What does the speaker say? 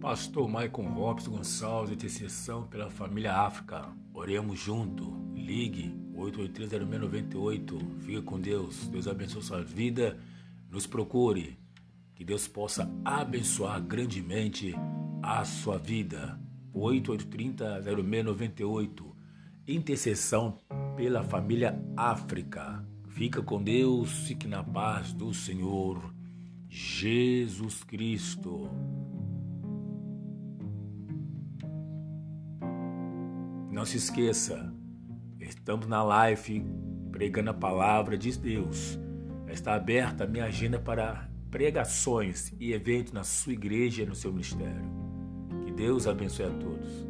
Pastor Maicon Lopes Gonçalves, intercessão pela família África. Oremos junto. Ligue 8830698. Fica com Deus. Deus abençoe sua vida. Nos procure. Que Deus possa abençoar grandemente a sua vida. 8830-0698. Intercessão pela família África. Fica com Deus, fique na paz do Senhor Jesus Cristo. Não se esqueça, estamos na live pregando a palavra de Deus. Está aberta a minha agenda para pregações e eventos na sua igreja e no seu ministério. Que Deus abençoe a todos.